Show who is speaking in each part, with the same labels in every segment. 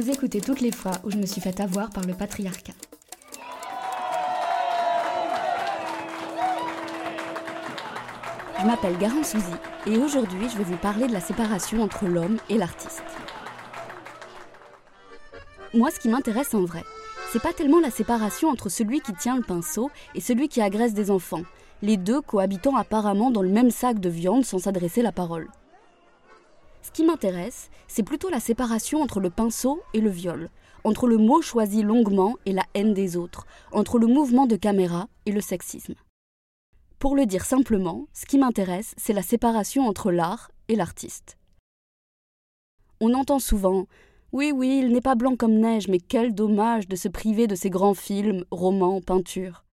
Speaker 1: Vous écoutez toutes les fois où je me suis fait avoir par le patriarcat. Je m'appelle Garin Souzy et aujourd'hui je vais vous parler de la séparation entre l'homme et l'artiste. Moi, ce qui m'intéresse en vrai, c'est pas tellement la séparation entre celui qui tient le pinceau et celui qui agresse des enfants, les deux cohabitant apparemment dans le même sac de viande sans s'adresser la parole. Ce qui m'intéresse, c'est plutôt la séparation entre le pinceau et le viol, entre le mot choisi longuement et la haine des autres, entre le mouvement de caméra et le sexisme. Pour le dire simplement, ce qui m'intéresse, c'est la séparation entre l'art et l'artiste. On entend souvent Oui, oui, il n'est pas blanc comme neige, mais quel dommage de se priver de ces grands films, romans, peintures.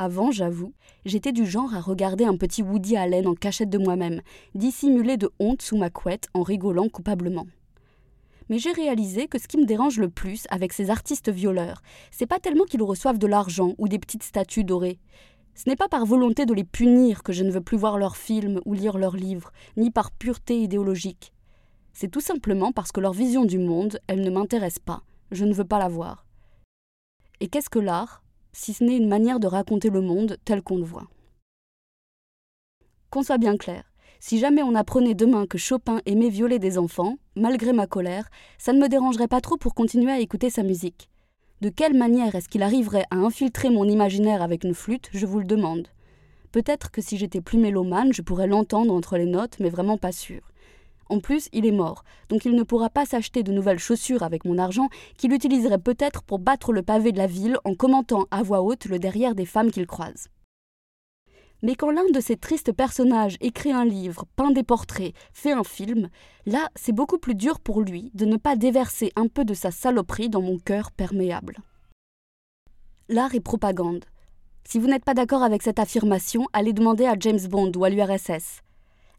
Speaker 1: Avant, j'avoue, j'étais du genre à regarder un petit Woody Allen en cachette de moi-même, dissimuler de honte sous ma couette en rigolant coupablement. Mais j'ai réalisé que ce qui me dérange le plus avec ces artistes violeurs, c'est pas tellement qu'ils reçoivent de l'argent ou des petites statues dorées. Ce n'est pas par volonté de les punir que je ne veux plus voir leurs films ou lire leurs livres, ni par pureté idéologique. C'est tout simplement parce que leur vision du monde, elle ne m'intéresse pas. Je ne veux pas la voir. Et qu'est-ce que l'art? Si ce n'est une manière de raconter le monde tel qu'on le voit. Qu'on soit bien clair, si jamais on apprenait demain que Chopin aimait violer des enfants, malgré ma colère, ça ne me dérangerait pas trop pour continuer à écouter sa musique. De quelle manière est-ce qu'il arriverait à infiltrer mon imaginaire avec une flûte, je vous le demande. Peut-être que si j'étais plus mélomane, je pourrais l'entendre entre les notes, mais vraiment pas sûr. En plus, il est mort, donc il ne pourra pas s'acheter de nouvelles chaussures avec mon argent qu'il utiliserait peut-être pour battre le pavé de la ville en commentant à voix haute le derrière des femmes qu'il croise. Mais quand l'un de ces tristes personnages écrit un livre, peint des portraits, fait un film, là c'est beaucoup plus dur pour lui de ne pas déverser un peu de sa saloperie dans mon cœur perméable. L'art est propagande. Si vous n'êtes pas d'accord avec cette affirmation, allez demander à James Bond ou à l'URSS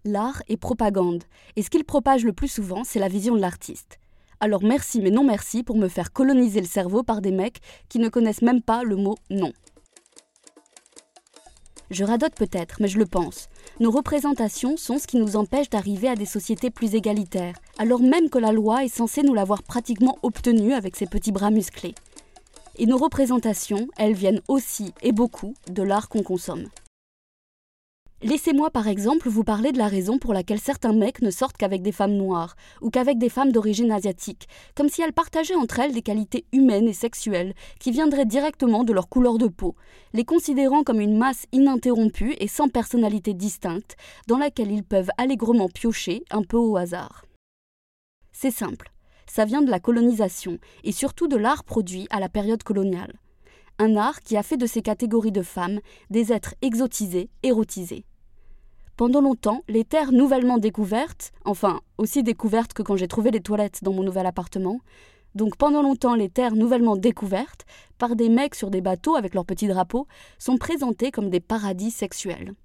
Speaker 1: l'art est propagande, et ce qu'il propage le plus souvent, c'est la vision de l'artiste. Alors merci mais non merci pour me faire coloniser le cerveau par des mecs qui ne connaissent même pas le mot non. Je radote peut-être, mais je le pense. Nos représentations sont ce qui nous empêche d'arriver à des sociétés plus égalitaires, alors même que la loi est censée nous l'avoir pratiquement obtenue avec ses petits bras musclés. Et nos représentations, elles viennent aussi et beaucoup de l'art qu'on consomme. Laissez-moi par exemple vous parler de la raison pour laquelle certains mecs ne sortent qu'avec des femmes noires ou qu'avec des femmes d'origine asiatique, comme si elles partageaient entre elles des qualités humaines et sexuelles qui viendraient directement de leur couleur de peau, les considérant comme une masse ininterrompue et sans personnalité distincte dans laquelle ils peuvent allègrement piocher un peu au hasard. C'est simple, ça vient de la colonisation et surtout de l'art produit à la période coloniale. Un art qui a fait de ces catégories de femmes des êtres exotisés, érotisés. Pendant longtemps, les terres nouvellement découvertes, enfin aussi découvertes que quand j'ai trouvé les toilettes dans mon nouvel appartement, donc pendant longtemps les terres nouvellement découvertes, par des mecs sur des bateaux avec leurs petits drapeaux, sont présentées comme des paradis sexuels.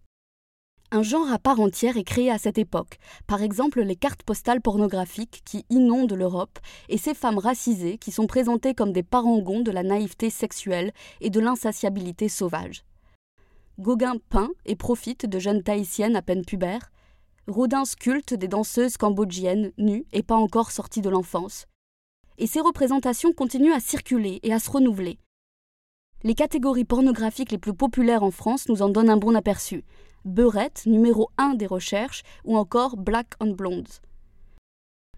Speaker 1: Un genre à part entière est créé à cette époque, par exemple les cartes postales pornographiques qui inondent l'Europe et ces femmes racisées qui sont présentées comme des parangons de la naïveté sexuelle et de l'insatiabilité sauvage. Gauguin peint et profite de jeunes tahitiennes à peine pubères. Rodin sculpte des danseuses cambodgiennes nues et pas encore sorties de l'enfance. Et ces représentations continuent à circuler et à se renouveler. Les catégories pornographiques les plus populaires en France nous en donnent un bon aperçu. Beurette, numéro 1 des recherches, ou encore Black on Blondes.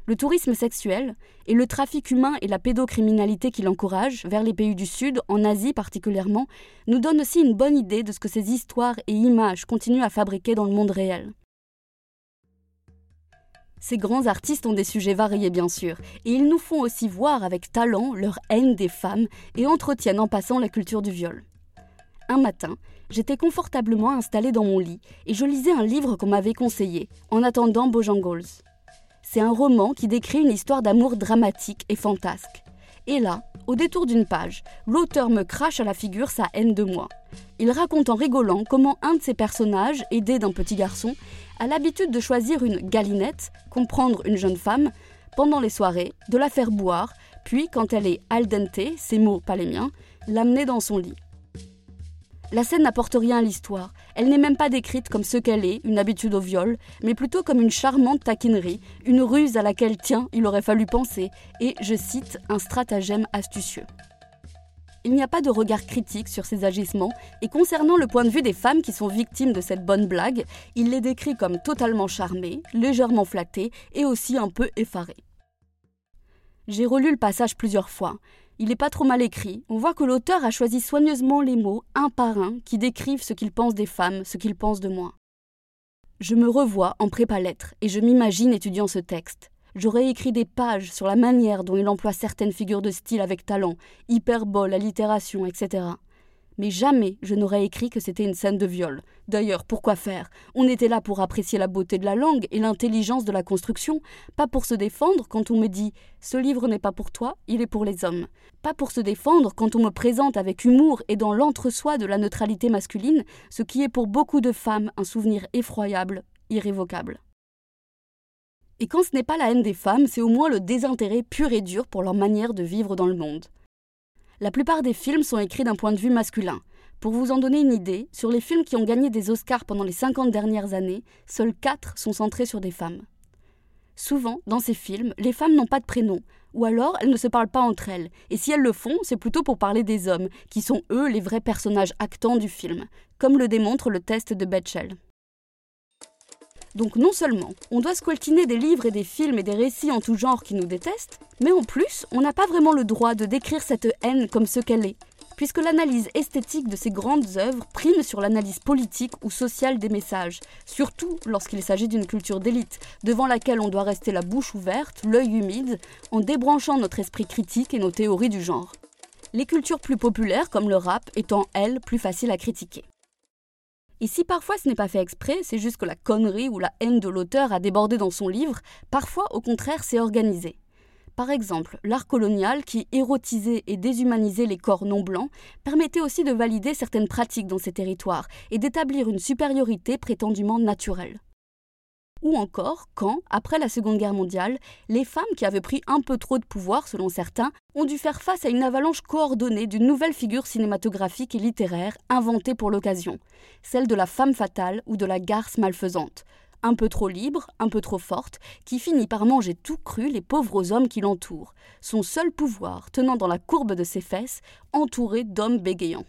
Speaker 1: Le tourisme sexuel et le trafic humain et la pédocriminalité qui l'encouragent, vers les pays du Sud, en Asie particulièrement, nous donnent aussi une bonne idée de ce que ces histoires et images continuent à fabriquer dans le monde réel. Ces grands artistes ont des sujets variés bien sûr, et ils nous font aussi voir avec talent leur haine des femmes et entretiennent en passant la culture du viol. Un matin, j'étais confortablement installée dans mon lit et je lisais un livre qu'on m'avait conseillé, en attendant Bojangles. C'est un roman qui décrit une histoire d'amour dramatique et fantasque. Et là, au détour d'une page, l'auteur me crache à la figure sa haine de moi. Il raconte en rigolant comment un de ses personnages, aidé d'un petit garçon, a l'habitude de choisir une galinette, comprendre une jeune femme, pendant les soirées, de la faire boire, puis, quand elle est al dente, ses mots pas les miens, l'amener dans son lit. La scène n'apporte rien à l'histoire. Elle n'est même pas décrite comme ce qu'elle est, une habitude au viol, mais plutôt comme une charmante taquinerie, une ruse à laquelle, tiens, il aurait fallu penser, et, je cite, un stratagème astucieux. Il n'y a pas de regard critique sur ces agissements, et concernant le point de vue des femmes qui sont victimes de cette bonne blague, il les décrit comme totalement charmées, légèrement flattées et aussi un peu effarées. J'ai relu le passage plusieurs fois. Il n'est pas trop mal écrit. On voit que l'auteur a choisi soigneusement les mots, un par un, qui décrivent ce qu'il pense des femmes, ce qu'il pense de moi. Je me revois en prépa-lettres et je m'imagine étudiant ce texte. J'aurais écrit des pages sur la manière dont il emploie certaines figures de style avec talent, hyperbole, allitération, etc mais jamais je n'aurais écrit que c'était une scène de viol. D'ailleurs, pourquoi faire? On était là pour apprécier la beauté de la langue et l'intelligence de la construction, pas pour se défendre quand on me dit Ce livre n'est pas pour toi, il est pour les hommes. Pas pour se défendre quand on me présente avec humour et dans l'entre-soi de la neutralité masculine, ce qui est pour beaucoup de femmes un souvenir effroyable, irrévocable. Et quand ce n'est pas la haine des femmes, c'est au moins le désintérêt pur et dur pour leur manière de vivre dans le monde. La plupart des films sont écrits d'un point de vue masculin. Pour vous en donner une idée, sur les films qui ont gagné des Oscars pendant les 50 dernières années, seuls 4 sont centrés sur des femmes. Souvent, dans ces films, les femmes n'ont pas de prénom, ou alors elles ne se parlent pas entre elles, et si elles le font, c'est plutôt pour parler des hommes, qui sont eux les vrais personnages actants du film, comme le démontre le test de Betchel. Donc non seulement on doit squeltiner des livres et des films et des récits en tout genre qui nous détestent, mais en plus on n'a pas vraiment le droit de décrire cette haine comme ce qu'elle est, puisque l'analyse esthétique de ces grandes œuvres prime sur l'analyse politique ou sociale des messages, surtout lorsqu'il s'agit d'une culture d'élite, devant laquelle on doit rester la bouche ouverte, l'œil humide, en débranchant notre esprit critique et nos théories du genre. Les cultures plus populaires, comme le rap, étant, elles, plus faciles à critiquer. Et si parfois ce n'est pas fait exprès, c'est juste que la connerie ou la haine de l'auteur a débordé dans son livre, parfois au contraire c'est organisé. Par exemple, l'art colonial, qui érotisait et déshumanisait les corps non blancs, permettait aussi de valider certaines pratiques dans ces territoires et d'établir une supériorité prétendument naturelle. Ou encore quand, après la Seconde Guerre mondiale, les femmes qui avaient pris un peu trop de pouvoir, selon certains, ont dû faire face à une avalanche coordonnée d'une nouvelle figure cinématographique et littéraire inventée pour l'occasion, celle de la femme fatale ou de la garce malfaisante, un peu trop libre, un peu trop forte, qui finit par manger tout cru les pauvres hommes qui l'entourent, son seul pouvoir tenant dans la courbe de ses fesses, entourée d'hommes bégayants.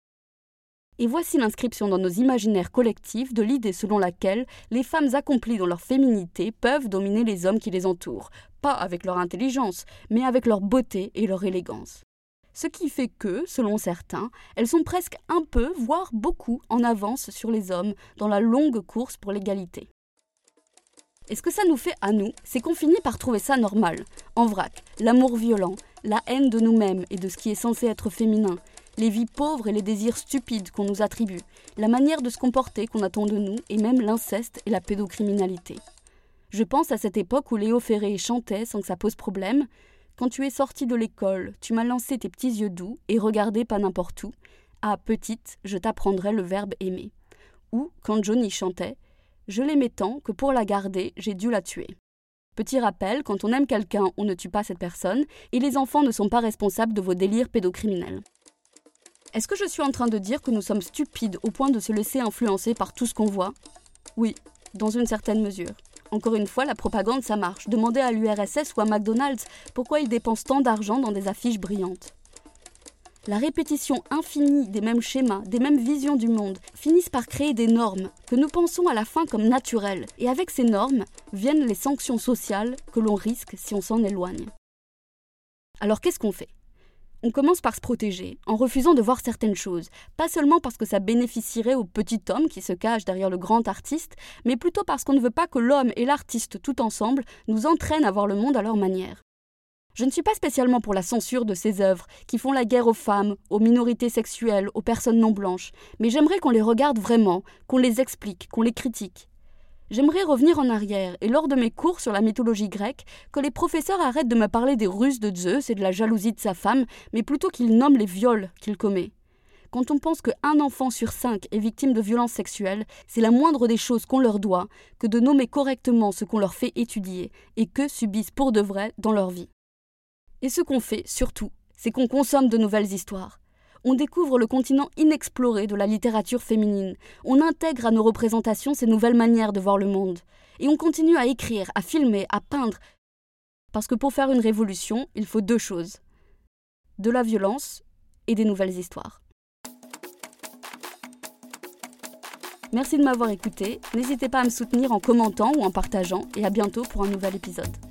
Speaker 1: Et voici l'inscription dans nos imaginaires collectifs de l'idée selon laquelle les femmes accomplies dans leur féminité peuvent dominer les hommes qui les entourent, pas avec leur intelligence, mais avec leur beauté et leur élégance. Ce qui fait que, selon certains, elles sont presque un peu, voire beaucoup, en avance sur les hommes dans la longue course pour l'égalité. Et ce que ça nous fait à nous, c'est qu'on finit par trouver ça normal, en vrac, l'amour violent, la haine de nous-mêmes et de ce qui est censé être féminin, les vies pauvres et les désirs stupides qu'on nous attribue, la manière de se comporter qu'on attend de nous, et même l'inceste et la pédocriminalité. Je pense à cette époque où Léo Ferré chantait sans que ça pose problème. Quand tu es sortie de l'école, tu m'as lancé tes petits yeux doux et regardé pas n'importe où. Ah, petite, je t'apprendrai le verbe aimer. Ou, quand Johnny chantait, je l'aimais tant que pour la garder, j'ai dû la tuer. Petit rappel, quand on aime quelqu'un, on ne tue pas cette personne, et les enfants ne sont pas responsables de vos délires pédocriminels. Est-ce que je suis en train de dire que nous sommes stupides au point de se laisser influencer par tout ce qu'on voit? Oui, dans une certaine mesure. Encore une fois, la propagande, ça marche. Demandez à l'URSS ou à McDonald's pourquoi ils dépensent tant d'argent dans des affiches brillantes. La répétition infinie des mêmes schémas, des mêmes visions du monde, finissent par créer des normes que nous pensons à la fin comme naturelles. Et avec ces normes viennent les sanctions sociales que l'on risque si on s'en éloigne. Alors qu'est-ce qu'on fait? On commence par se protéger, en refusant de voir certaines choses, pas seulement parce que ça bénéficierait au petit homme qui se cache derrière le grand artiste, mais plutôt parce qu'on ne veut pas que l'homme et l'artiste tout ensemble nous entraînent à voir le monde à leur manière. Je ne suis pas spécialement pour la censure de ces œuvres qui font la guerre aux femmes, aux minorités sexuelles, aux personnes non blanches, mais j'aimerais qu'on les regarde vraiment, qu'on les explique, qu'on les critique. J'aimerais revenir en arrière et lors de mes cours sur la mythologie grecque, que les professeurs arrêtent de me parler des ruses de Zeus et de la jalousie de sa femme, mais plutôt qu'ils nomment les viols qu'il commet. Quand on pense qu'un enfant sur cinq est victime de violences sexuelles, c'est la moindre des choses qu'on leur doit que de nommer correctement ce qu'on leur fait étudier et que subissent pour de vrai dans leur vie. Et ce qu'on fait, surtout, c'est qu'on consomme de nouvelles histoires. on découvre le continent inexploré de la littérature féminine. On intègre à nos représentations ces nouvelles manières de voir le monde. Et on continue à écrire, à filmer, à peindre. Parce que pour faire une révolution, il faut deux choses. De la violence et des nouvelles histoires. Merci de m'avoir écouté. N'hésitez pas à me soutenir en commentant ou en partageant et à bientôt pour un nouvel épisode.